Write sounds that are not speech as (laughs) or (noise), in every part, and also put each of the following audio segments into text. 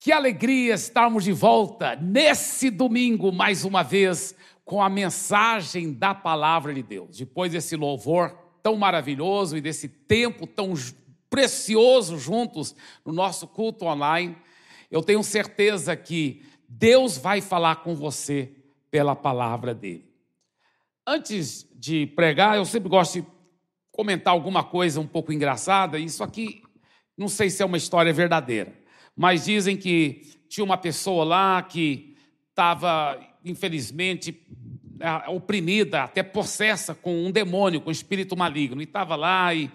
Que alegria estarmos de volta nesse domingo, mais uma vez, com a mensagem da palavra de Deus. Depois desse louvor tão maravilhoso e desse tempo tão precioso juntos no nosso culto online, eu tenho certeza que Deus vai falar com você pela palavra dele. Antes de pregar, eu sempre gosto de comentar alguma coisa um pouco engraçada. Isso aqui, não sei se é uma história verdadeira mas dizem que tinha uma pessoa lá que estava, infelizmente, oprimida, até possessa com um demônio, com um espírito maligno. E estava lá e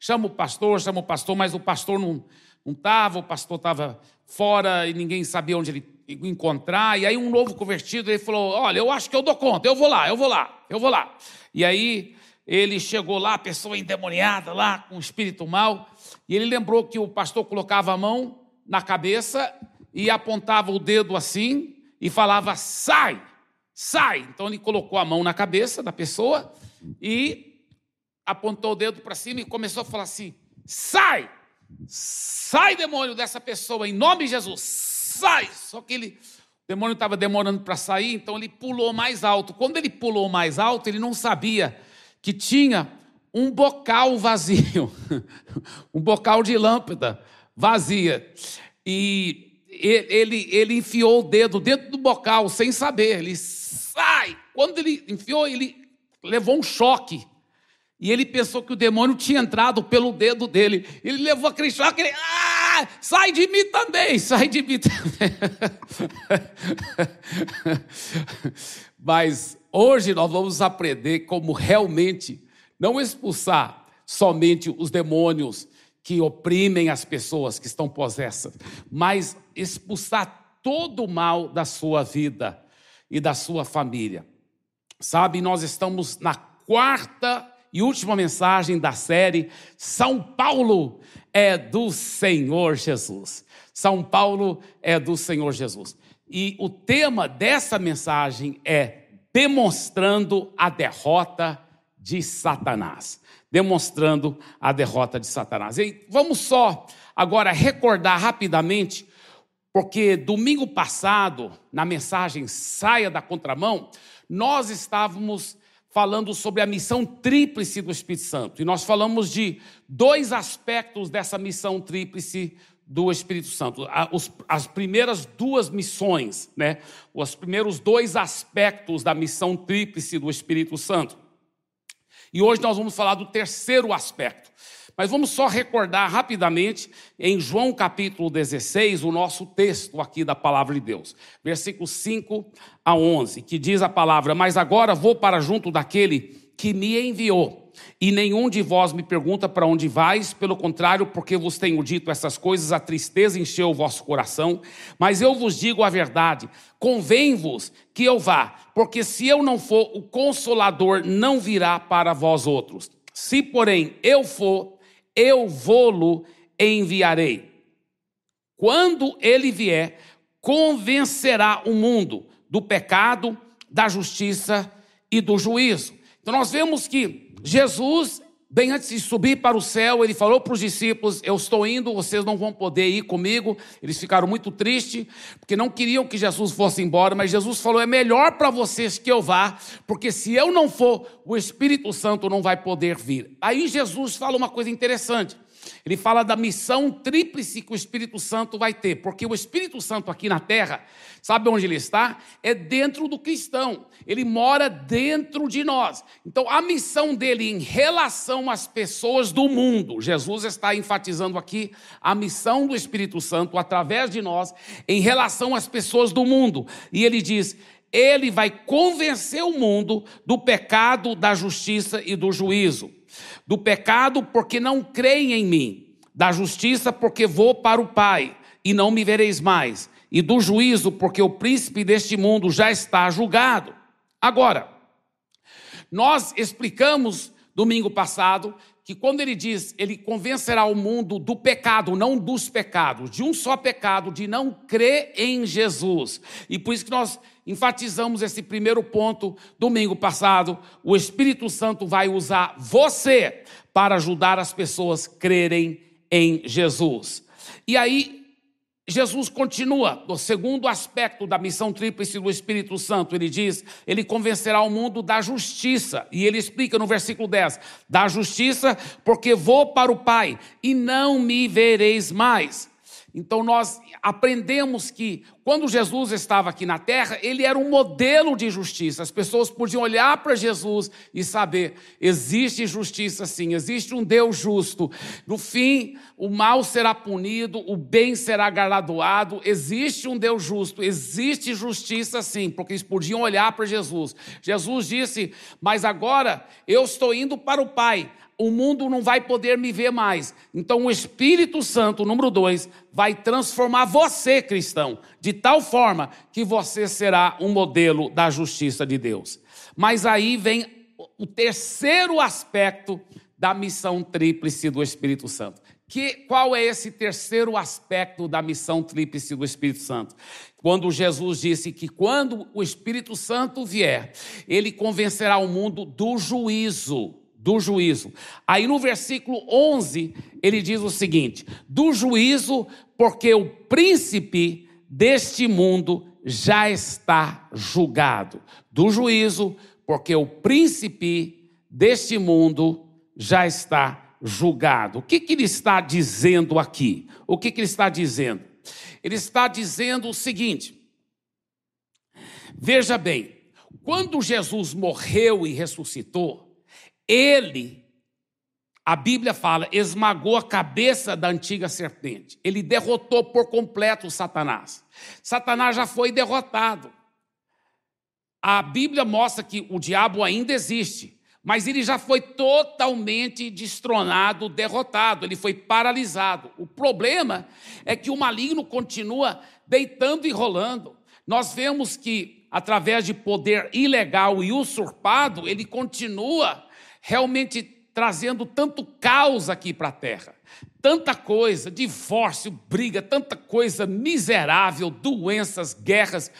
chama o pastor, chama o pastor, mas o pastor não estava, o pastor estava fora e ninguém sabia onde ele encontrar. E aí um novo convertido, ele falou, olha, eu acho que eu dou conta, eu vou lá, eu vou lá, eu vou lá. E aí ele chegou lá, pessoa endemoniada lá, com espírito mal, e ele lembrou que o pastor colocava a mão na cabeça e apontava o dedo assim e falava: sai, sai. Então ele colocou a mão na cabeça da pessoa e apontou o dedo para cima e começou a falar assim: sai, sai, demônio dessa pessoa, em nome de Jesus, sai. Só que ele. O demônio estava demorando para sair, então ele pulou mais alto. Quando ele pulou mais alto, ele não sabia que tinha um bocal vazio, (laughs) um bocal de lâmpada vazia. E ele, ele enfiou o dedo dentro do bocal sem saber. Ele sai. Quando ele enfiou, ele levou um choque. E ele pensou que o demônio tinha entrado pelo dedo dele. Ele levou aquele choque, ele, ah, sai de mim também, sai de mim também. (laughs) Mas hoje nós vamos aprender como realmente não expulsar somente os demônios que oprimem as pessoas que estão possessas, mas expulsar todo o mal da sua vida e da sua família. Sabe, nós estamos na quarta e última mensagem da série São Paulo é do Senhor Jesus. São Paulo é do Senhor Jesus. E o tema dessa mensagem é demonstrando a derrota de Satanás demonstrando a derrota de Satanás. E vamos só agora recordar rapidamente, porque domingo passado, na mensagem Saia da Contramão, nós estávamos falando sobre a missão tríplice do Espírito Santo. E nós falamos de dois aspectos dessa missão tríplice do Espírito Santo. As primeiras duas missões, né? Os primeiros dois aspectos da missão tríplice do Espírito Santo. E hoje nós vamos falar do terceiro aspecto. Mas vamos só recordar rapidamente em João capítulo 16, o nosso texto aqui da palavra de Deus, versículos 5 a 11, que diz a palavra: Mas agora vou para junto daquele que me enviou e nenhum de vós me pergunta para onde vais, pelo contrário, porque vos tenho dito essas coisas, a tristeza encheu o vosso coração. Mas eu vos digo a verdade: convém-vos que eu vá, porque se eu não for, o consolador não virá para vós outros. Se, porém, eu for, eu vou-lo enviarei. Quando ele vier, convencerá o mundo do pecado, da justiça e do juízo. Então nós vemos que Jesus, bem antes de subir para o céu, ele falou para os discípulos: Eu estou indo, vocês não vão poder ir comigo. Eles ficaram muito tristes, porque não queriam que Jesus fosse embora, mas Jesus falou: É melhor para vocês que eu vá, porque se eu não for, o Espírito Santo não vai poder vir. Aí Jesus fala uma coisa interessante. Ele fala da missão tríplice que o Espírito Santo vai ter, porque o Espírito Santo aqui na terra, sabe onde ele está? É dentro do cristão, ele mora dentro de nós. Então, a missão dele em relação às pessoas do mundo, Jesus está enfatizando aqui a missão do Espírito Santo através de nós em relação às pessoas do mundo, e ele diz: ele vai convencer o mundo do pecado, da justiça e do juízo do pecado, porque não creem em mim, da justiça, porque vou para o Pai e não me vereis mais, e do juízo, porque o príncipe deste mundo já está julgado. Agora, nós explicamos domingo passado que quando ele diz, ele convencerá o mundo do pecado, não dos pecados, de um só pecado, de não crer em Jesus. E por isso que nós enfatizamos esse primeiro ponto domingo passado. O Espírito Santo vai usar você para ajudar as pessoas a crerem em Jesus. E aí, Jesus continua, o segundo aspecto da missão tríplice do Espírito Santo, ele diz, ele convencerá o mundo da justiça, e ele explica no versículo 10, da justiça, porque vou para o Pai, e não me vereis mais. Então nós aprendemos que quando Jesus estava aqui na terra, ele era um modelo de justiça. As pessoas podiam olhar para Jesus e saber: existe justiça sim, existe um Deus justo. No fim, o mal será punido, o bem será galardoado. Existe um Deus justo, existe justiça sim, porque eles podiam olhar para Jesus. Jesus disse: Mas agora eu estou indo para o Pai o mundo não vai poder me ver mais. Então, o Espírito Santo, número dois, vai transformar você, cristão, de tal forma que você será um modelo da justiça de Deus. Mas aí vem o terceiro aspecto da missão tríplice do Espírito Santo. Que, qual é esse terceiro aspecto da missão tríplice do Espírito Santo? Quando Jesus disse que quando o Espírito Santo vier, ele convencerá o mundo do juízo do juízo. Aí no versículo 11, ele diz o seguinte: do juízo, porque o príncipe deste mundo já está julgado. Do juízo, porque o príncipe deste mundo já está julgado. O que, que ele está dizendo aqui? O que, que ele está dizendo? Ele está dizendo o seguinte: veja bem, quando Jesus morreu e ressuscitou, ele, a Bíblia fala, esmagou a cabeça da antiga serpente. Ele derrotou por completo Satanás. Satanás já foi derrotado. A Bíblia mostra que o diabo ainda existe, mas ele já foi totalmente destronado, derrotado, ele foi paralisado. O problema é que o maligno continua deitando e rolando. Nós vemos que, através de poder ilegal e usurpado, ele continua realmente trazendo tanto caos aqui para a terra, tanta coisa, divórcio, briga, tanta coisa miserável, doenças, guerras,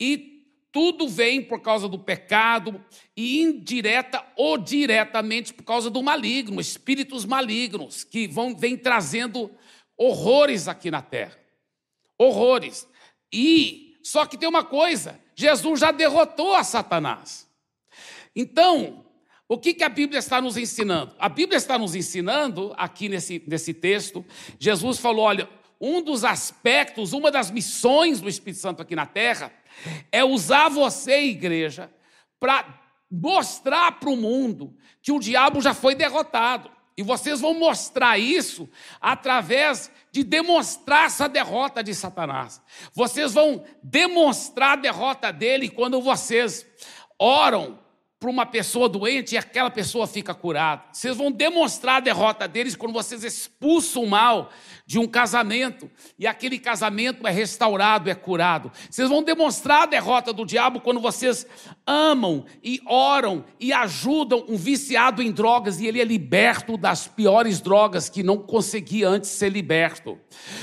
e tudo vem por causa do pecado e indireta ou diretamente por causa do maligno, espíritos malignos que vão vêm trazendo horrores aqui na terra. Horrores. E só que tem uma coisa, Jesus já derrotou a Satanás. Então, o que, que a Bíblia está nos ensinando? A Bíblia está nos ensinando, aqui nesse, nesse texto, Jesus falou: olha, um dos aspectos, uma das missões do Espírito Santo aqui na terra, é usar você, igreja, para mostrar para o mundo que o diabo já foi derrotado. E vocês vão mostrar isso através de demonstrar essa derrota de Satanás. Vocês vão demonstrar a derrota dele quando vocês oram para uma pessoa doente e aquela pessoa fica curada. Vocês vão demonstrar a derrota deles quando vocês expulsam o mal de um casamento e aquele casamento é restaurado, é curado. Vocês vão demonstrar a derrota do diabo quando vocês amam e oram e ajudam um viciado em drogas e ele é liberto das piores drogas que não conseguia antes ser liberto.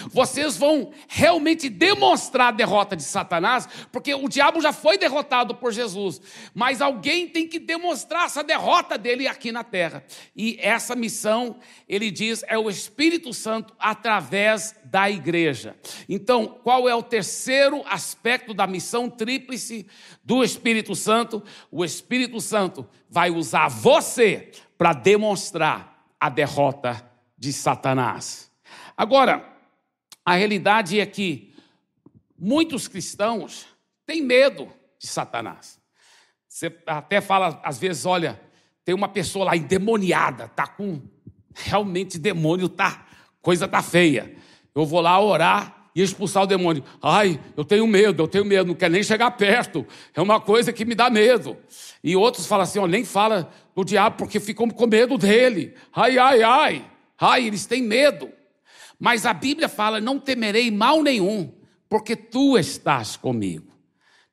Vocês vão realmente demonstrar a derrota de Satanás, porque o diabo já foi derrotado por Jesus, mas alguém tem que demonstrar essa derrota dele aqui na terra. E essa missão, ele diz, é o Espírito Santo através da igreja. Então, qual é o terceiro aspecto da missão tríplice do Espírito Santo? O Espírito Santo vai usar você para demonstrar a derrota de Satanás. Agora, a realidade é que muitos cristãos têm medo de Satanás. Você até fala, às vezes, olha, tem uma pessoa lá endemoniada, tá com realmente demônio, tá coisa tá feia. Eu vou lá orar e expulsar o demônio. Ai, eu tenho medo, eu tenho medo, não quero nem chegar perto. É uma coisa que me dá medo. E outros falam assim, ó, nem fala do diabo porque ficam com medo dele. Ai, ai, ai. Ai, eles têm medo. Mas a Bíblia fala: não temerei mal nenhum, porque tu estás comigo.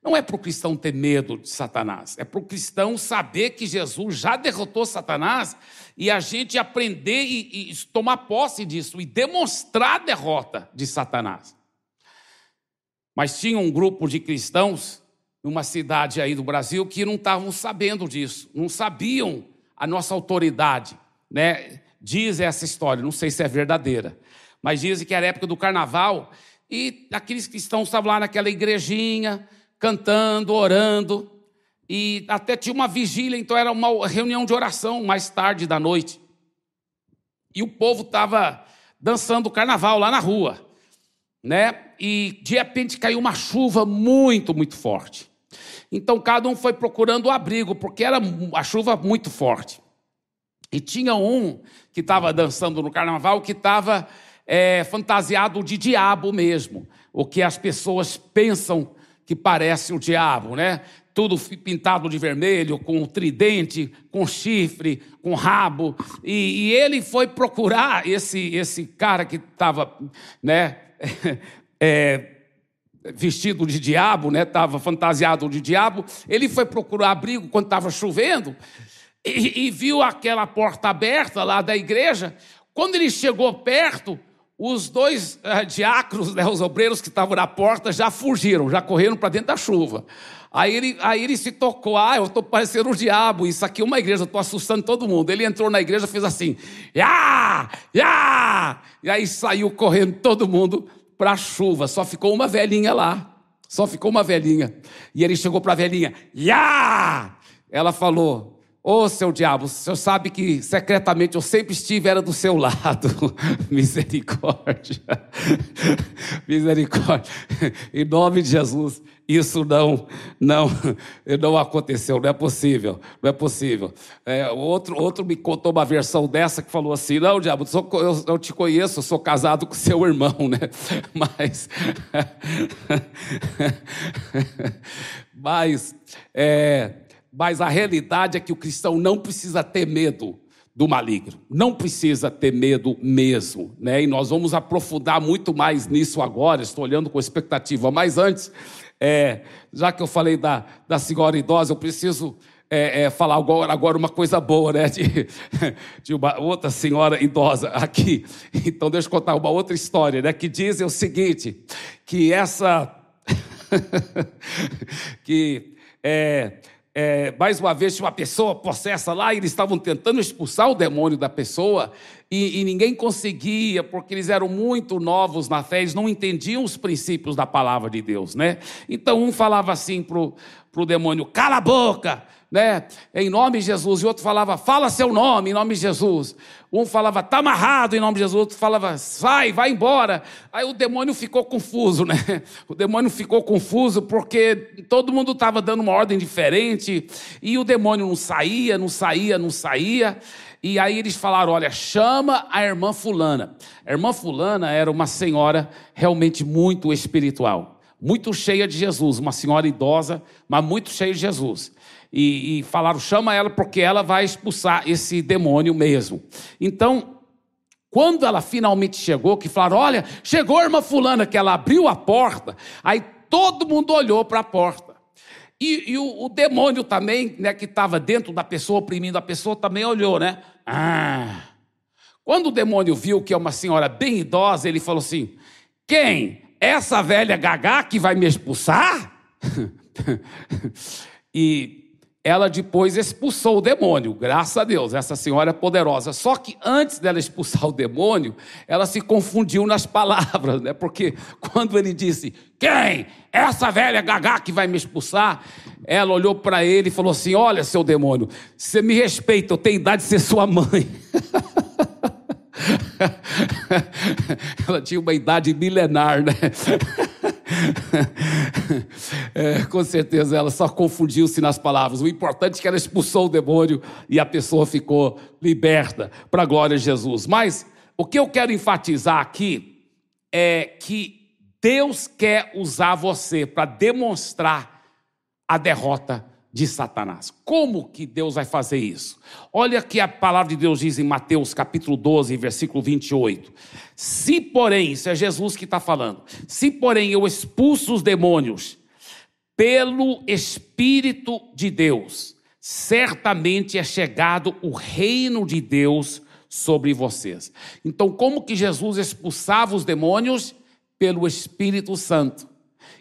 Não é para o cristão ter medo de Satanás, é para o cristão saber que Jesus já derrotou Satanás e a gente aprender e, e tomar posse disso e demonstrar a derrota de Satanás. Mas tinha um grupo de cristãos numa cidade aí do Brasil que não estavam sabendo disso, não sabiam a nossa autoridade, né? Diz essa história, não sei se é verdadeira, mas dizem que era época do carnaval E aqueles cristãos estavam lá naquela igrejinha, cantando, orando, e até tinha uma vigília, então era uma reunião de oração mais tarde da noite. E o povo estava dançando carnaval lá na rua, né? E de repente caiu uma chuva muito, muito forte. Então cada um foi procurando o abrigo, porque era a chuva muito forte. E tinha um que estava dançando no carnaval que estava é, fantasiado de diabo mesmo, o que as pessoas pensam que parece o diabo, né? Tudo pintado de vermelho, com tridente, com chifre, com rabo. E, e ele foi procurar esse, esse cara que estava, né? (laughs) É, vestido de diabo, né? Estava fantasiado de diabo. Ele foi procurar abrigo quando estava chovendo e, e viu aquela porta aberta lá da igreja. Quando ele chegou perto, os dois uh, diáconos, né, os obreiros que estavam na porta, já fugiram, já correram para dentro da chuva. Aí ele, aí ele se tocou, ah, eu estou parecendo o diabo, isso aqui é uma igreja, estou assustando todo mundo. Ele entrou na igreja fez assim, ya, ya, e aí saiu correndo todo mundo para a chuva, só ficou uma velhinha lá, só ficou uma velhinha. E ele chegou para a velhinha, ya, ela falou, Ô oh, seu diabo, o senhor sabe que secretamente eu sempre estive era do seu lado. (laughs) Misericórdia. (laughs) Misericórdia. Em nome de Jesus, isso não, não, não aconteceu, não é possível, não é possível. É, outro, outro me contou uma versão dessa que falou assim: não, diabo, eu, eu te conheço, eu sou casado com seu irmão, né? (laughs) Mas, mas, é, mas a realidade é que o cristão não precisa ter medo do maligno. Não precisa ter medo mesmo, né? E nós vamos aprofundar muito mais nisso agora. Estou olhando com expectativa. Mas antes, é, já que eu falei da, da senhora idosa, eu preciso é, é, falar agora, agora uma coisa boa, né? De, (laughs) de uma outra senhora idosa aqui. Então, deixa eu contar uma outra história, né? Que dizem o seguinte: que essa. (laughs) que. É, é, mais uma vez, tinha uma pessoa possessa lá e eles estavam tentando expulsar o demônio da pessoa e, e, ninguém conseguia, porque eles eram muito novos na fé, eles não entendiam os princípios da palavra de Deus, né? Então um falava assim para o demônio: cala a boca, né? Em nome de Jesus. E outro falava, fala seu nome, em nome de Jesus. Um falava, está amarrado, em nome de Jesus. Outro falava, sai, vai embora. Aí o demônio ficou confuso, né? O demônio ficou confuso porque todo mundo estava dando uma ordem diferente e o demônio não saía, não saía, não saía. E aí eles falaram: olha, chama a irmã Fulana. A irmã Fulana era uma senhora realmente muito espiritual, muito cheia de Jesus, uma senhora idosa, mas muito cheia de Jesus e, e falaram: chama ela porque ela vai expulsar esse demônio mesmo. Então, quando ela finalmente chegou, que falaram: olha, chegou a irmã Fulana, que ela abriu a porta, aí todo mundo olhou para a porta. E, e o, o, demônio também, né, que estava dentro da pessoa, oprimindo a pessoa, também olhou, né? Ah. Quando o demônio viu que é uma senhora bem idosa, ele falou assim: quem? Essa velha gagá que vai me expulsar? (laughs) e ela depois expulsou o demônio, graças a Deus, essa senhora é poderosa. Só que antes dela expulsar o demônio, ela se confundiu nas palavras, né? Porque quando ele disse: Quem? Essa velha gagá que vai me expulsar? Ela olhou para ele e falou assim: Olha, seu demônio, você me respeita, eu tenho idade de ser sua mãe. (laughs) ela tinha uma idade milenar, né? (laughs) é, com certeza ela só confundiu-se nas palavras. O importante é que ela expulsou o demônio e a pessoa ficou liberta para a glória de Jesus. Mas o que eu quero enfatizar aqui é que Deus quer usar você para demonstrar a derrota de Satanás. Como que Deus vai fazer isso? Olha que a palavra de Deus diz em Mateus capítulo 12, versículo 28. Se porém, isso é Jesus que está falando, se porém eu expulso os demônios pelo Espírito de Deus, certamente é chegado o reino de Deus sobre vocês. Então, como que Jesus expulsava os demônios? Pelo Espírito Santo.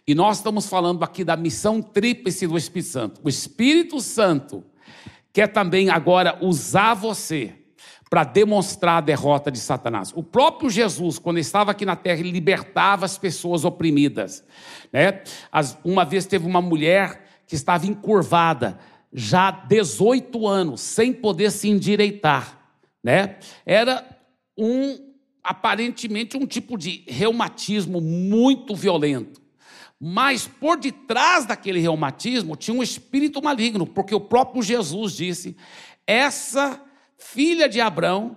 E nós estamos falando aqui da missão tríplice do Espírito Santo. O Espírito Santo quer também agora usar você para demonstrar a derrota de Satanás. O próprio Jesus, quando estava aqui na terra, ele libertava as pessoas oprimidas. Né? uma vez teve uma mulher que estava encurvada, já 18 anos, sem poder se endireitar. Né? Era um, aparentemente, um tipo de reumatismo muito violento. Mas por detrás daquele reumatismo tinha um espírito maligno, porque o próprio Jesus disse: essa filha de Abraão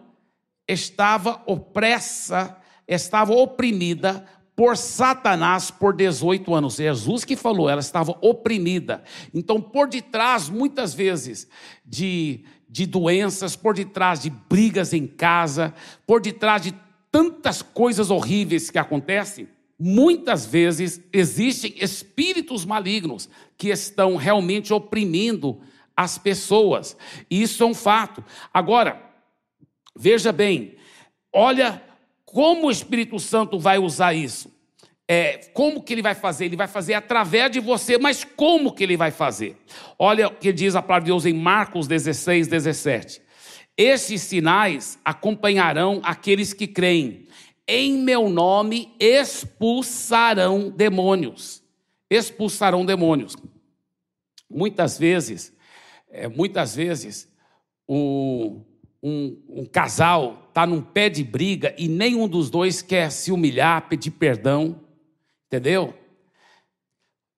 estava opressa, estava oprimida por Satanás por 18 anos. Jesus que falou, ela estava oprimida. Então, por detrás, muitas vezes, de, de doenças, por detrás de brigas em casa, por detrás de tantas coisas horríveis que acontecem, muitas vezes existem espíritos malignos que estão realmente oprimindo as pessoas. Isso é um fato. Agora, veja bem, olha como o Espírito Santo vai usar isso. É, como que ele vai fazer? Ele vai fazer através de você, mas como que ele vai fazer? Olha o que diz a palavra de Deus em Marcos 16, 17. Esses sinais acompanharão aqueles que creem em meu nome expulsarão demônios. Expulsarão demônios. Muitas vezes, é, muitas vezes, um, um, um casal está num pé de briga e nenhum dos dois quer se humilhar, pedir perdão, entendeu?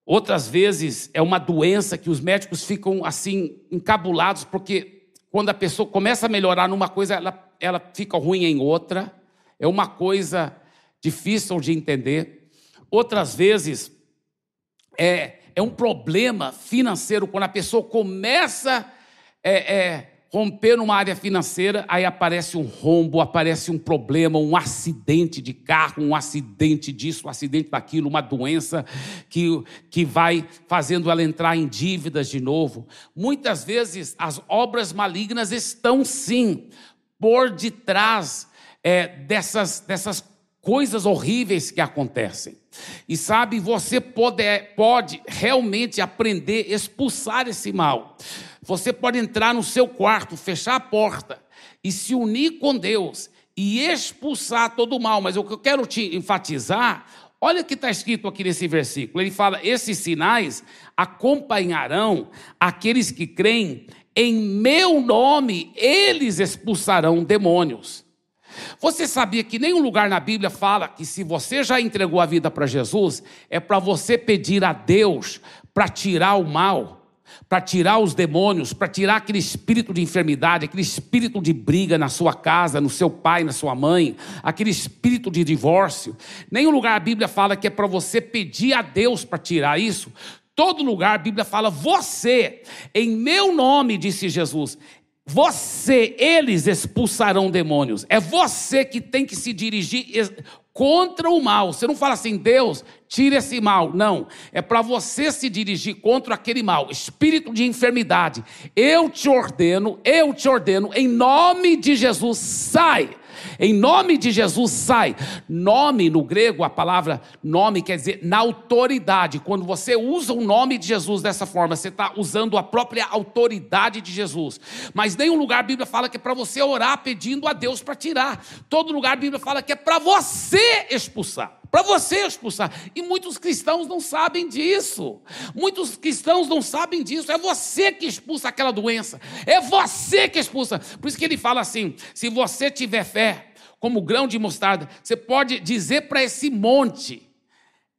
Outras vezes é uma doença que os médicos ficam assim encabulados, porque quando a pessoa começa a melhorar numa coisa, ela, ela fica ruim em outra é uma coisa difícil de entender. Outras vezes, é, é um problema financeiro quando a pessoa começa é, é, romper numa área financeira, aí aparece um rombo, aparece um problema, um acidente de carro, um acidente disso, um acidente daquilo, uma doença que, que vai fazendo ela entrar em dívidas de novo. Muitas vezes as obras malignas estão sim por detrás é, dessas, dessas coisas horríveis que acontecem. E sabe, você pode, pode realmente aprender a expulsar esse mal. Você pode entrar no seu quarto, fechar a porta e se unir com Deus e expulsar todo o mal. Mas o que eu quero te enfatizar, olha o que está escrito aqui nesse versículo. Ele fala: esses sinais acompanharão aqueles que creem, em meu nome eles expulsarão demônios. Você sabia que nenhum lugar na Bíblia fala que se você já entregou a vida para Jesus, é para você pedir a Deus para tirar o mal, para tirar os demônios, para tirar aquele espírito de enfermidade, aquele espírito de briga na sua casa, no seu pai, na sua mãe, aquele espírito de divórcio. Nenhum lugar a Bíblia fala que é para você pedir a Deus para tirar isso. Todo lugar a Bíblia fala, você, em meu nome, disse Jesus, você, eles expulsarão demônios. É você que tem que se dirigir contra o mal. Você não fala assim, Deus, tire esse mal. Não. É para você se dirigir contra aquele mal. Espírito de enfermidade. Eu te ordeno, eu te ordeno, em nome de Jesus, sai em nome de Jesus, sai. Nome no grego, a palavra nome quer dizer na autoridade. Quando você usa o nome de Jesus dessa forma, você está usando a própria autoridade de Jesus. Mas nenhum lugar a Bíblia fala que é para você orar pedindo a Deus para tirar. Todo lugar a Bíblia fala que é para você expulsar para você expulsar. E muitos cristãos não sabem disso. Muitos cristãos não sabem disso. É você que expulsa aquela doença. É você que expulsa. Por isso que ele fala assim: se você tiver fé, como grão de mostarda, você pode dizer para esse monte: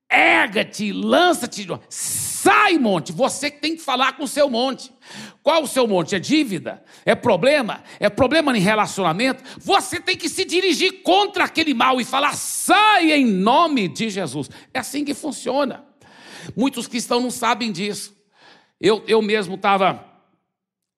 erga-te, lança-te, sai, monte. Você tem que falar com o seu monte. Qual o seu monte? É dívida? É problema? É problema em relacionamento? Você tem que se dirigir contra aquele mal e falar: sai em nome de Jesus. É assim que funciona. Muitos cristãos não sabem disso. Eu, eu mesmo estava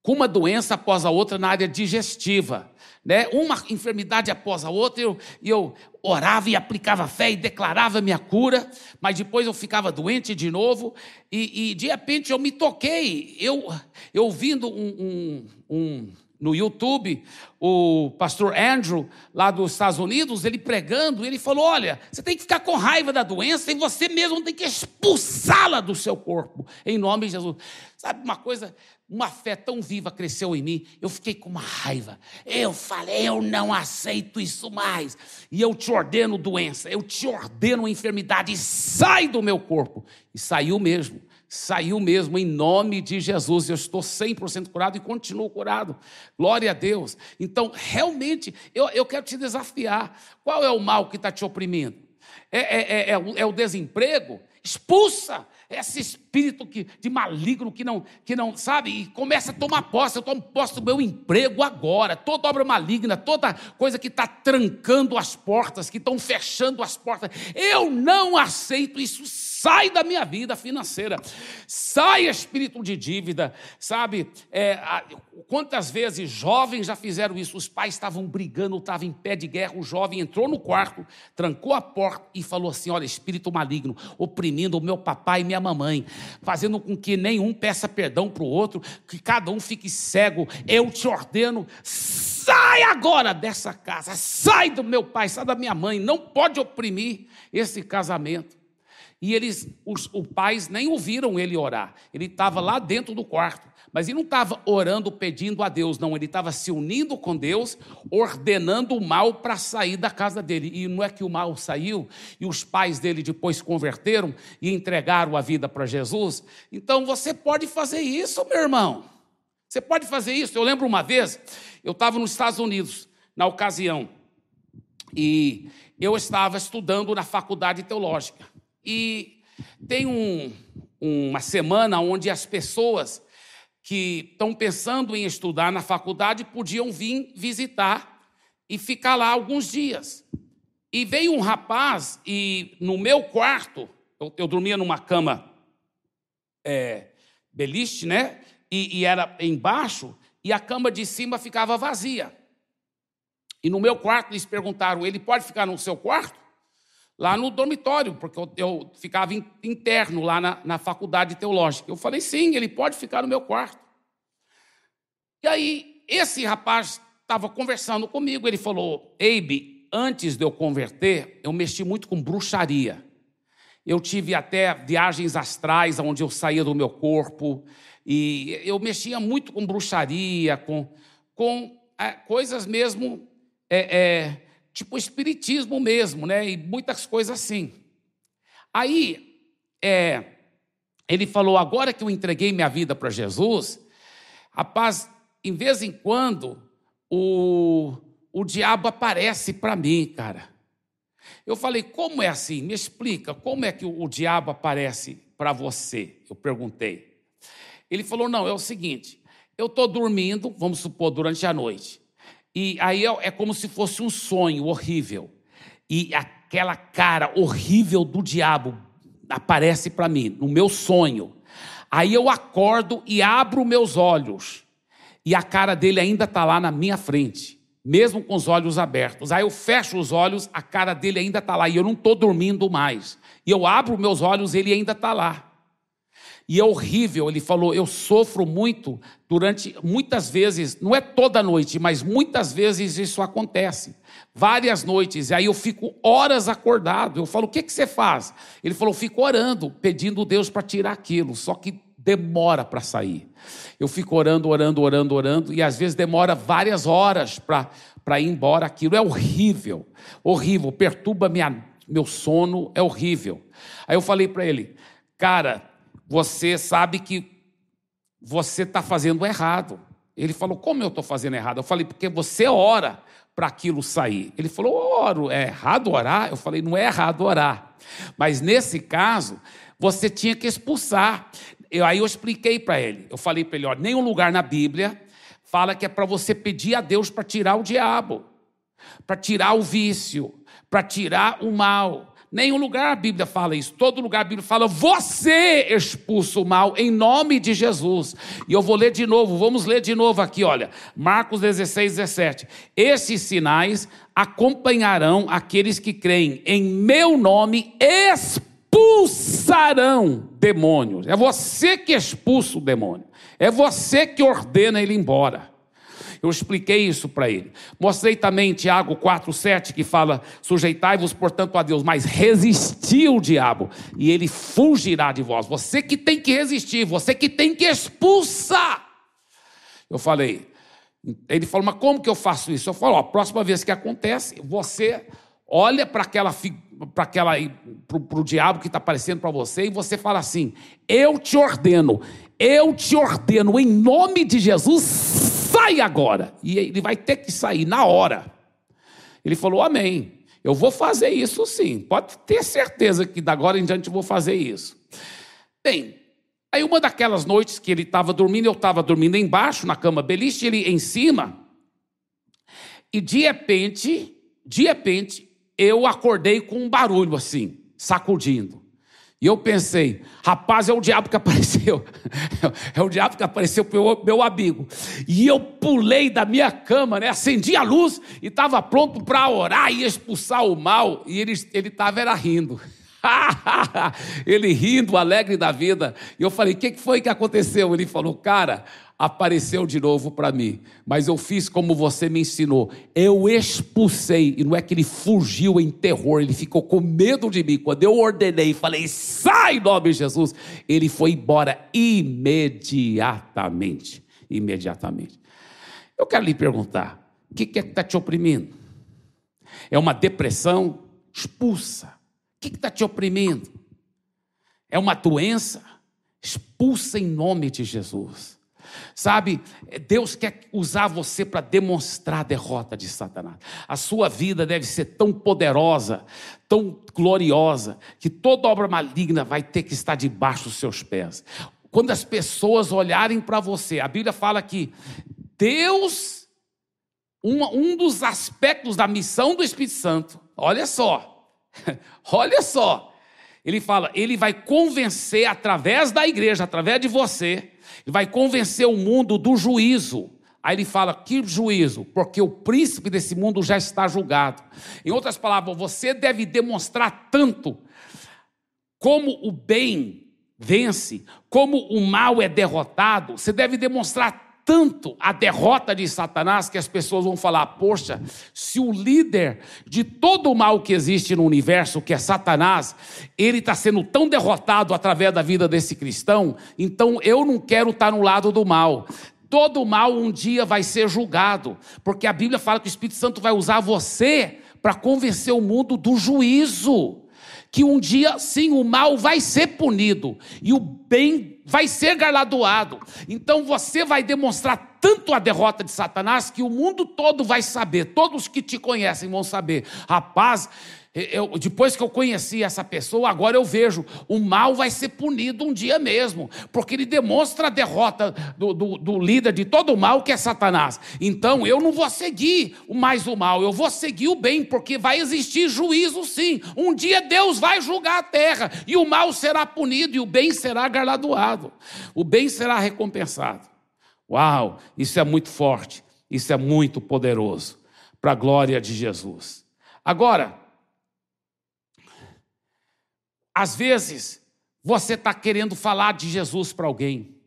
com uma doença após a outra na área digestiva né? uma enfermidade após a outra, eu, eu orava e aplicava fé e declarava minha cura, mas depois eu ficava doente de novo, e, e de repente eu me toquei, eu, eu ouvindo um, um, um no YouTube o pastor Andrew, lá dos Estados Unidos, ele pregando, ele falou: Olha, você tem que ficar com raiva da doença e você mesmo tem que expulsá-la do seu corpo, em nome de Jesus. Sabe uma coisa? Uma fé tão viva cresceu em mim, eu fiquei com uma raiva. Eu falei, eu não aceito isso mais. E eu te ordeno doença, eu te ordeno enfermidade, sai do meu corpo. E saiu mesmo saiu mesmo em nome de Jesus. Eu estou 100% curado e continuo curado. Glória a Deus. Então, realmente, eu, eu quero te desafiar. Qual é o mal que está te oprimindo? É, é, é, é, o, é o desemprego? Expulsa esse espírito que, de maligno que não, que não sabe, e começa a tomar posse. Eu tomo posse do meu emprego agora. Toda obra maligna, toda coisa que está trancando as portas, que estão fechando as portas. Eu não aceito isso sai da minha vida financeira, sai espírito de dívida, sabe? É, quantas vezes jovens já fizeram isso? Os pais estavam brigando, estavam em pé de guerra, o jovem entrou no quarto, trancou a porta e falou assim: Olha, espírito maligno, oprimindo o meu papai e minha mamãe, fazendo com que nenhum peça perdão para o outro, que cada um fique cego. Eu te ordeno, sai agora dessa casa, sai do meu pai, sai da minha mãe, não pode oprimir esse casamento. E eles, os, os pais nem ouviram ele orar. Ele estava lá dentro do quarto. Mas ele não estava orando, pedindo a Deus, não. Ele estava se unindo com Deus, ordenando o mal para sair da casa dele. E não é que o mal saiu e os pais dele depois converteram e entregaram a vida para Jesus. Então você pode fazer isso, meu irmão. Você pode fazer isso. Eu lembro uma vez, eu estava nos Estados Unidos, na ocasião, e eu estava estudando na faculdade teológica. E tem um, uma semana onde as pessoas que estão pensando em estudar na faculdade podiam vir visitar e ficar lá alguns dias. E veio um rapaz, e no meu quarto, eu, eu dormia numa cama é, beliche, né? E, e era embaixo, e a cama de cima ficava vazia. E no meu quarto eles perguntaram: ele pode ficar no seu quarto? Lá no dormitório, porque eu, eu ficava interno lá na, na faculdade teológica. Eu falei, sim, ele pode ficar no meu quarto. E aí, esse rapaz estava conversando comigo, ele falou, Eibe, antes de eu converter, eu mexi muito com bruxaria. Eu tive até viagens astrais, onde eu saía do meu corpo, e eu mexia muito com bruxaria, com, com é, coisas mesmo é, é, tipo espiritismo mesmo, né? E muitas coisas assim. Aí, é, ele falou: agora que eu entreguei minha vida para Jesus, rapaz, em vez em quando o, o diabo aparece para mim, cara. Eu falei: como é assim? Me explica, como é que o, o diabo aparece para você? Eu perguntei. Ele falou: não, é o seguinte, eu estou dormindo, vamos supor, durante a noite. E aí é, é como se fosse um sonho horrível. E aquela cara horrível do diabo aparece para mim, no meu sonho. Aí eu acordo e abro meus olhos. E a cara dele ainda está lá na minha frente, mesmo com os olhos abertos. Aí eu fecho os olhos, a cara dele ainda está lá. E eu não estou dormindo mais. E eu abro meus olhos, ele ainda está lá. E é horrível, ele falou, eu sofro muito durante muitas vezes, não é toda noite, mas muitas vezes isso acontece. Várias noites, e aí eu fico horas acordado. Eu falo, o que, que você faz? Ele falou, fico orando, pedindo Deus para tirar aquilo, só que demora para sair. Eu fico orando, orando, orando, orando, e às vezes demora várias horas para ir embora aquilo. É horrível, horrível, perturba minha, meu sono, é horrível. Aí eu falei para ele, cara, você sabe que você está fazendo errado. Ele falou: Como eu estou fazendo errado? Eu falei: Porque você ora para aquilo sair. Ele falou: Oro, é errado orar? Eu falei: Não é errado orar. Mas nesse caso, você tinha que expulsar. Eu, aí eu expliquei para ele. Eu falei para ele: Olha, nenhum lugar na Bíblia fala que é para você pedir a Deus para tirar o diabo, para tirar o vício, para tirar o mal. Nenhum lugar a Bíblia fala isso. Todo lugar a Bíblia fala: você expulsa o mal em nome de Jesus. E eu vou ler de novo, vamos ler de novo aqui, olha. Marcos 16, 17. Esses sinais acompanharão aqueles que creem em meu nome, expulsarão demônios. É você que expulsa o demônio. É você que ordena ele embora. Eu expliquei isso para ele. Mostrei também Tiago 4,7 que fala: sujeitai-vos, portanto, a Deus, mas resisti o diabo, e ele fugirá de vós. Você que tem que resistir, você que tem que expulsar. Eu falei, ele falou, mas como que eu faço isso? Eu falo, ó, a próxima vez que acontece, você olha para aquela para aquela para o diabo que está aparecendo para você e você fala assim: eu te ordeno, eu te ordeno em nome de Jesus, sai agora. E ele vai ter que sair na hora. Ele falou: Amém. Eu vou fazer isso sim. Pode ter certeza que da agora em diante eu vou fazer isso. Bem, aí uma daquelas noites que ele estava dormindo, eu estava dormindo embaixo na cama beliche, ele em cima. E de repente, de repente, eu acordei com um barulho assim, sacudindo. E eu pensei, rapaz, é o diabo que apareceu. (laughs) É o diabo que apareceu para o meu amigo. E eu pulei da minha cama, né? acendi a luz e estava pronto para orar e expulsar o mal. E ele estava era rindo. (laughs) ele rindo, alegre da vida. E eu falei: o que foi que aconteceu? Ele falou: cara, apareceu de novo para mim, mas eu fiz como você me ensinou. Eu expulsei, e não é que ele fugiu em terror, ele ficou com medo de mim. Quando eu ordenei, falei: sai, em nome de Jesus, ele foi embora imediatamente. Imediatamente. Eu quero lhe perguntar: o que é que está te oprimindo? É uma depressão? Expulsa. O que está te oprimindo? É uma doença? Expulsa em nome de Jesus. Sabe, Deus quer usar você para demonstrar a derrota de Satanás. A sua vida deve ser tão poderosa, tão gloriosa, que toda obra maligna vai ter que estar debaixo dos seus pés. Quando as pessoas olharem para você, a Bíblia fala que Deus, um, um dos aspectos da missão do Espírito Santo, olha só, (laughs) olha só, ele fala, ele vai convencer através da igreja, através de você, e vai convencer o mundo do juízo. Aí ele fala: que juízo? Porque o príncipe desse mundo já está julgado. Em outras palavras, você deve demonstrar tanto como o bem vence, como o mal é derrotado, você deve demonstrar tanto a derrota de Satanás que as pessoas vão falar: poxa, se o líder de todo o mal que existe no universo, que é Satanás, ele está sendo tão derrotado através da vida desse cristão, então eu não quero estar no lado do mal. Todo mal um dia vai ser julgado, porque a Bíblia fala que o Espírito Santo vai usar você para convencer o mundo do juízo que um dia, sim, o mal vai ser punido e o bem vai ser galardoado. Então você vai demonstrar tanto a derrota de Satanás que o mundo todo vai saber, todos que te conhecem vão saber. Rapaz, eu, depois que eu conheci essa pessoa, agora eu vejo, o mal vai ser punido um dia mesmo, porque ele demonstra a derrota do, do, do, líder de todo o mal, que é Satanás. Então eu não vou seguir mais o mal, eu vou seguir o bem, porque vai existir juízo sim. Um dia Deus vai julgar a terra, e o mal será punido, e o bem será galardoado, o bem será recompensado. Uau, isso é muito forte, isso é muito poderoso, para a glória de Jesus. Agora, às vezes, você está querendo falar de Jesus para alguém.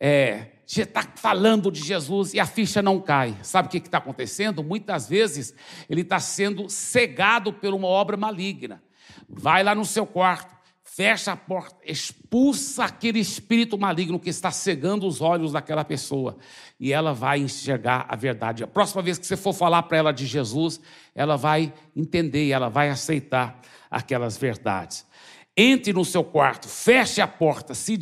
É, você está falando de Jesus e a ficha não cai. Sabe o que está acontecendo? Muitas vezes ele está sendo cegado por uma obra maligna. Vai lá no seu quarto, fecha a porta, expulsa aquele espírito maligno que está cegando os olhos daquela pessoa e ela vai enxergar a verdade. A próxima vez que você for falar para ela de Jesus, ela vai entender, ela vai aceitar aquelas verdades entre no seu quarto, feche a porta, se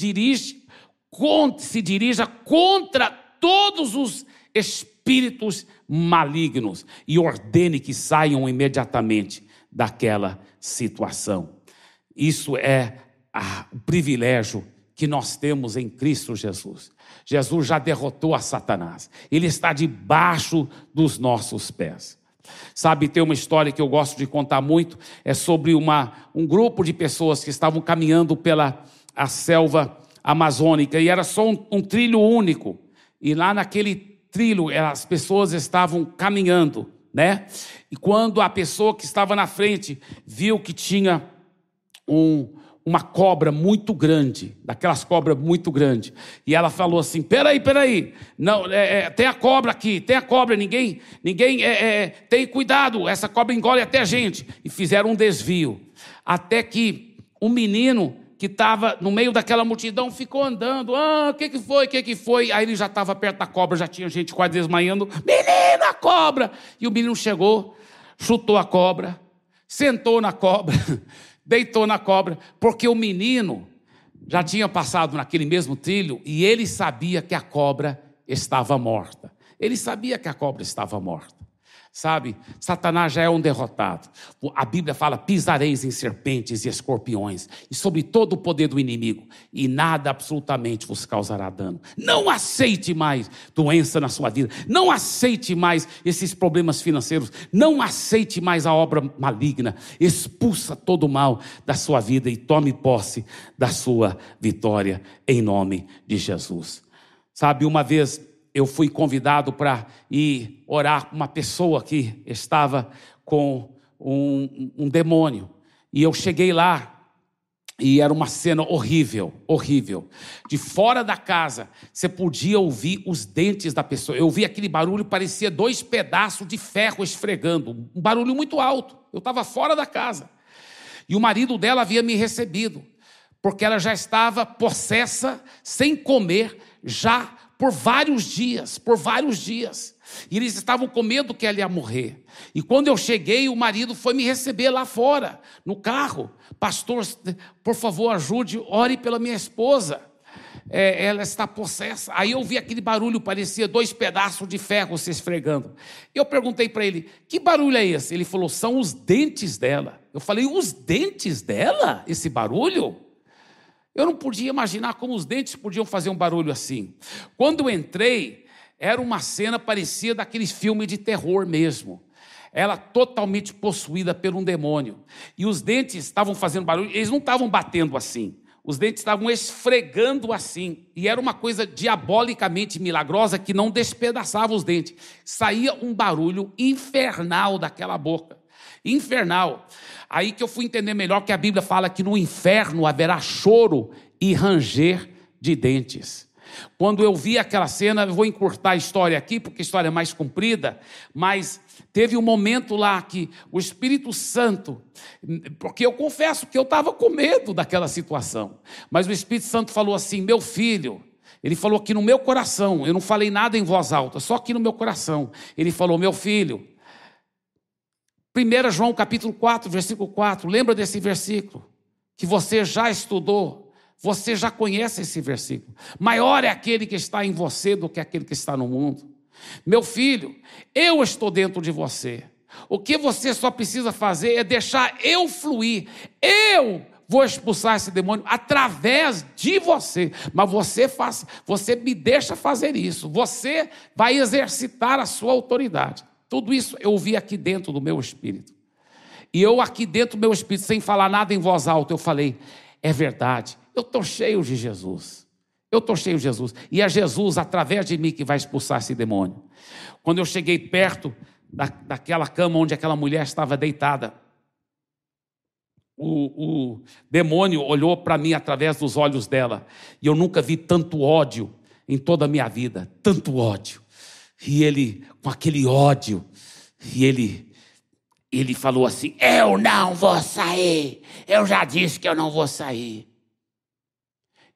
se dirija contra todos os espíritos malignos e ordene que saiam imediatamente daquela situação. Isso é o privilégio que nós temos em Cristo Jesus. Jesus já derrotou a Satanás. Ele está debaixo dos nossos pés. Sabe, tem uma história que eu gosto de contar muito, é sobre uma, um grupo de pessoas que estavam caminhando pela a selva amazônica e era só um, um trilho único. E lá naquele trilho as pessoas estavam caminhando, né? E quando a pessoa que estava na frente viu que tinha um, uma cobra muito grande, daquelas cobras muito grandes. E ela falou assim: peraí, peraí, não, é, é, tem a cobra aqui, tem a cobra, ninguém, ninguém é, é, tem cuidado, essa cobra engole até a gente. E fizeram um desvio. Até que um menino que estava no meio daquela multidão ficou andando. Ah, o que, que foi? O que, que foi? Aí ele já estava perto da cobra, já tinha gente quase desmaiando. Menino, a cobra! E o menino chegou, chutou a cobra, sentou na cobra. (laughs) deitou na cobra, porque o menino já tinha passado naquele mesmo trilho e ele sabia que a cobra estava morta. Ele sabia que a cobra estava morta. Sabe, Satanás já é um derrotado. A Bíblia fala: pisareis em serpentes e escorpiões, e sobre todo o poder do inimigo, e nada absolutamente vos causará dano. Não aceite mais doença na sua vida, não aceite mais esses problemas financeiros, não aceite mais a obra maligna. Expulsa todo o mal da sua vida e tome posse da sua vitória, em nome de Jesus. Sabe, uma vez eu fui convidado para ir orar com uma pessoa que estava com um, um demônio. E eu cheguei lá e era uma cena horrível, horrível. De fora da casa, você podia ouvir os dentes da pessoa. Eu ouvi aquele barulho, parecia dois pedaços de ferro esfregando. Um barulho muito alto. Eu estava fora da casa. E o marido dela havia me recebido, porque ela já estava possessa, sem comer, já por vários dias, por vários dias. E eles estavam com medo que ela ia morrer. E quando eu cheguei, o marido foi me receber lá fora, no carro. Pastor, por favor, ajude, ore pela minha esposa. É, ela está possessa. Aí eu vi aquele barulho, parecia dois pedaços de ferro se esfregando. Eu perguntei para ele: que barulho é esse? Ele falou: são os dentes dela. Eu falei: os dentes dela? Esse barulho? Eu não podia imaginar como os dentes podiam fazer um barulho assim. Quando entrei, era uma cena parecida daqueles filmes de terror mesmo. Ela totalmente possuída por um demônio. E os dentes estavam fazendo barulho, eles não estavam batendo assim. Os dentes estavam esfregando assim. E era uma coisa diabolicamente milagrosa que não despedaçava os dentes. Saía um barulho infernal daquela boca. Infernal. Aí que eu fui entender melhor que a Bíblia fala que no inferno haverá choro e ranger de dentes. Quando eu vi aquela cena, eu vou encurtar a história aqui, porque a história é mais comprida, mas teve um momento lá que o Espírito Santo, porque eu confesso que eu estava com medo daquela situação, mas o Espírito Santo falou assim: meu filho, ele falou aqui no meu coração, eu não falei nada em voz alta, só aqui no meu coração. Ele falou: meu filho, 1 João capítulo 4, versículo 4, lembra desse versículo? Que você já estudou, você já conhece esse versículo. Maior é aquele que está em você do que aquele que está no mundo. Meu filho, eu estou dentro de você. O que você só precisa fazer é deixar eu fluir. Eu vou expulsar esse demônio através de você. Mas você faz, você me deixa fazer isso. Você vai exercitar a sua autoridade. Tudo isso eu ouvi aqui dentro do meu espírito. E eu aqui dentro do meu espírito, sem falar nada em voz alta, eu falei: é verdade, eu estou cheio de Jesus. Eu estou cheio de Jesus. E é Jesus, através de mim, que vai expulsar esse demônio. Quando eu cheguei perto da, daquela cama onde aquela mulher estava deitada, o, o demônio olhou para mim através dos olhos dela. E eu nunca vi tanto ódio em toda a minha vida tanto ódio. E ele, com aquele ódio, e ele, ele falou assim: Eu não vou sair, eu já disse que eu não vou sair.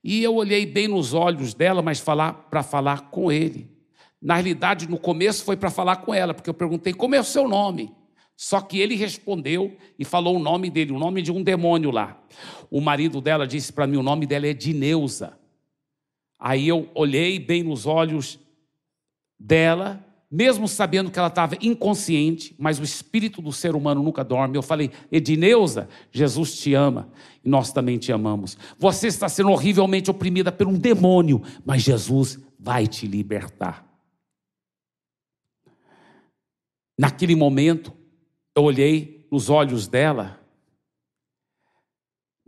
E eu olhei bem nos olhos dela, mas falar para falar com ele. Na realidade, no começo foi para falar com ela, porque eu perguntei como é o seu nome. Só que ele respondeu e falou o nome dele, o nome de um demônio lá. O marido dela disse para mim: o nome dela é Dineuza. Aí eu olhei bem nos olhos dela, mesmo sabendo que ela estava inconsciente, mas o espírito do ser humano nunca dorme. Eu falei, Edneuza, Jesus te ama e nós também te amamos. Você está sendo horrivelmente oprimida por um demônio, mas Jesus vai te libertar. Naquele momento, eu olhei nos olhos dela,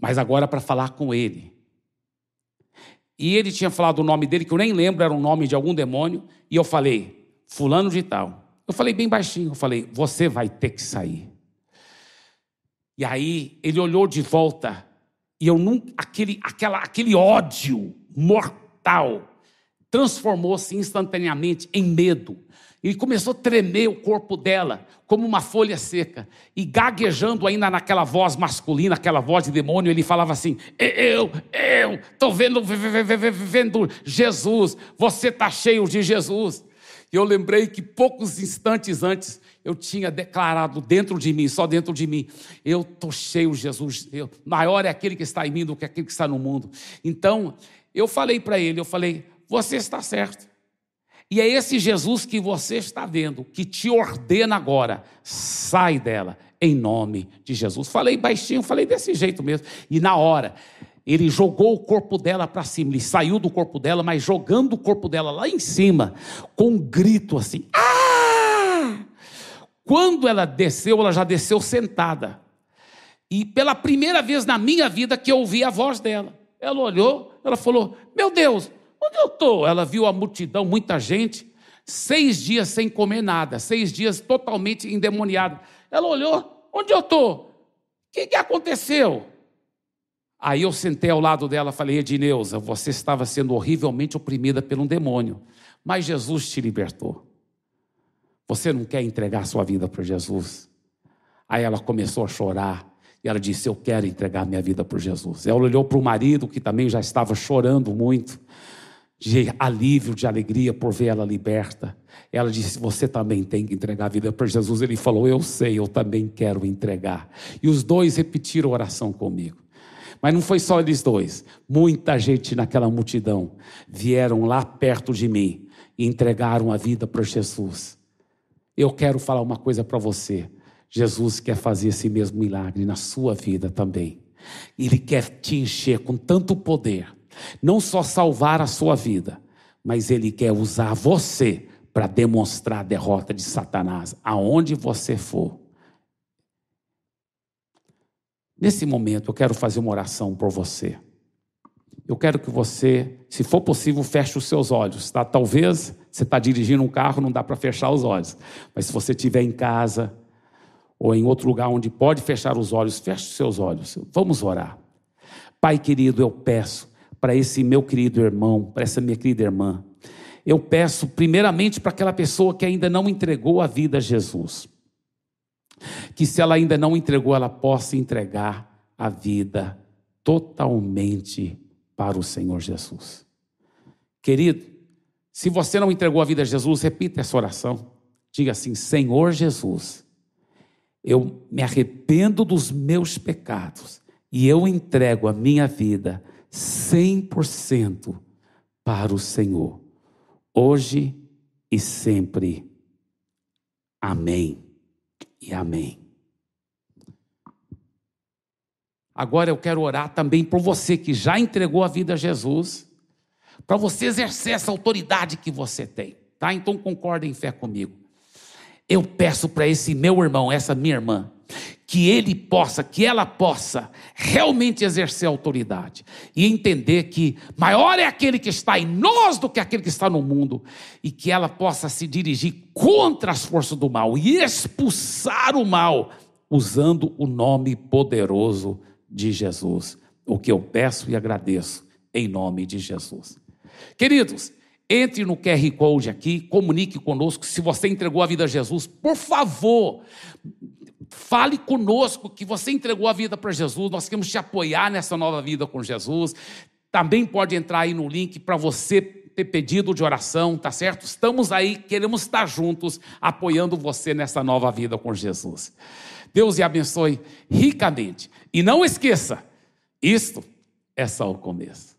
mas agora para falar com ele. E ele tinha falado o nome dele, que eu nem lembro, era o nome de algum demônio, e eu falei, fulano de tal. Eu falei bem baixinho, eu falei, você vai ter que sair. E aí ele olhou de volta E eu não, aquele, aquela, aquele ódio mortal transformou-se instantaneamente em medo. E começou a tremer o corpo dela, como uma folha seca. E gaguejando ainda naquela voz masculina, aquela voz de demônio, ele falava assim: Eu, eu, estou vendo, vendo Jesus, você está cheio de Jesus. E eu lembrei que poucos instantes antes eu tinha declarado dentro de mim, só dentro de mim, eu estou cheio de Jesus. Eu, maior é aquele que está em mim do que aquele que está no mundo. Então, eu falei para ele, eu falei, você está certo. E é esse Jesus que você está vendo, que te ordena agora, sai dela, em nome de Jesus. Falei baixinho, falei desse jeito mesmo. E na hora, ele jogou o corpo dela para cima, ele saiu do corpo dela, mas jogando o corpo dela lá em cima, com um grito assim: Ah! Quando ela desceu, ela já desceu sentada. E pela primeira vez na minha vida que eu ouvi a voz dela. Ela olhou, ela falou: Meu Deus, Onde eu estou? Ela viu a multidão, muita gente, seis dias sem comer nada, seis dias totalmente endemoniada. Ela olhou: onde eu estou? O que, que aconteceu? Aí eu sentei ao lado dela e falei: Edneuza, você estava sendo horrivelmente oprimida por um demônio, mas Jesus te libertou. Você não quer entregar sua vida para Jesus? Aí ela começou a chorar. E ela disse: Eu quero entregar minha vida para Jesus. Ela olhou para o marido, que também já estava chorando muito de alívio, de alegria por ver ela liberta. Ela disse: Você também tem que entregar a vida para Jesus. Ele falou: Eu sei, eu também quero entregar. E os dois repetiram a oração comigo. Mas não foi só eles dois. Muita gente naquela multidão vieram lá perto de mim e entregaram a vida para Jesus. Eu quero falar uma coisa para você. Jesus quer fazer esse mesmo milagre na sua vida também. Ele quer te encher com tanto poder não só salvar a sua vida, mas ele quer usar você para demonstrar a derrota de Satanás aonde você for. Nesse momento, eu quero fazer uma oração por você. Eu quero que você, se for possível, feche os seus olhos. Tá? Talvez você está dirigindo um carro, não dá para fechar os olhos. Mas se você estiver em casa ou em outro lugar onde pode fechar os olhos, feche os seus olhos. Vamos orar. Pai querido, eu peço para esse meu querido irmão, para essa minha querida irmã. Eu peço primeiramente para aquela pessoa que ainda não entregou a vida a Jesus. Que se ela ainda não entregou, ela possa entregar a vida totalmente para o Senhor Jesus. Querido, se você não entregou a vida a Jesus, repita essa oração. Diga assim: Senhor Jesus, eu me arrependo dos meus pecados e eu entrego a minha vida 100% para o Senhor, hoje e sempre. Amém e amém. Agora eu quero orar também por você que já entregou a vida a Jesus, para você exercer essa autoridade que você tem, tá? Então concordem em fé comigo. Eu peço para esse meu irmão, essa minha irmã, que ele possa, que ela possa realmente exercer autoridade e entender que maior é aquele que está em nós do que aquele que está no mundo e que ela possa se dirigir contra as forças do mal e expulsar o mal usando o nome poderoso de Jesus. O que eu peço e agradeço em nome de Jesus. Queridos, entre no QR Code aqui, comunique conosco. Se você entregou a vida a Jesus, por favor, Fale conosco que você entregou a vida para Jesus, nós queremos te apoiar nessa nova vida com Jesus. Também pode entrar aí no link para você ter pedido de oração, tá certo? Estamos aí, queremos estar juntos apoiando você nessa nova vida com Jesus. Deus lhe abençoe ricamente. E não esqueça, isto é só o começo.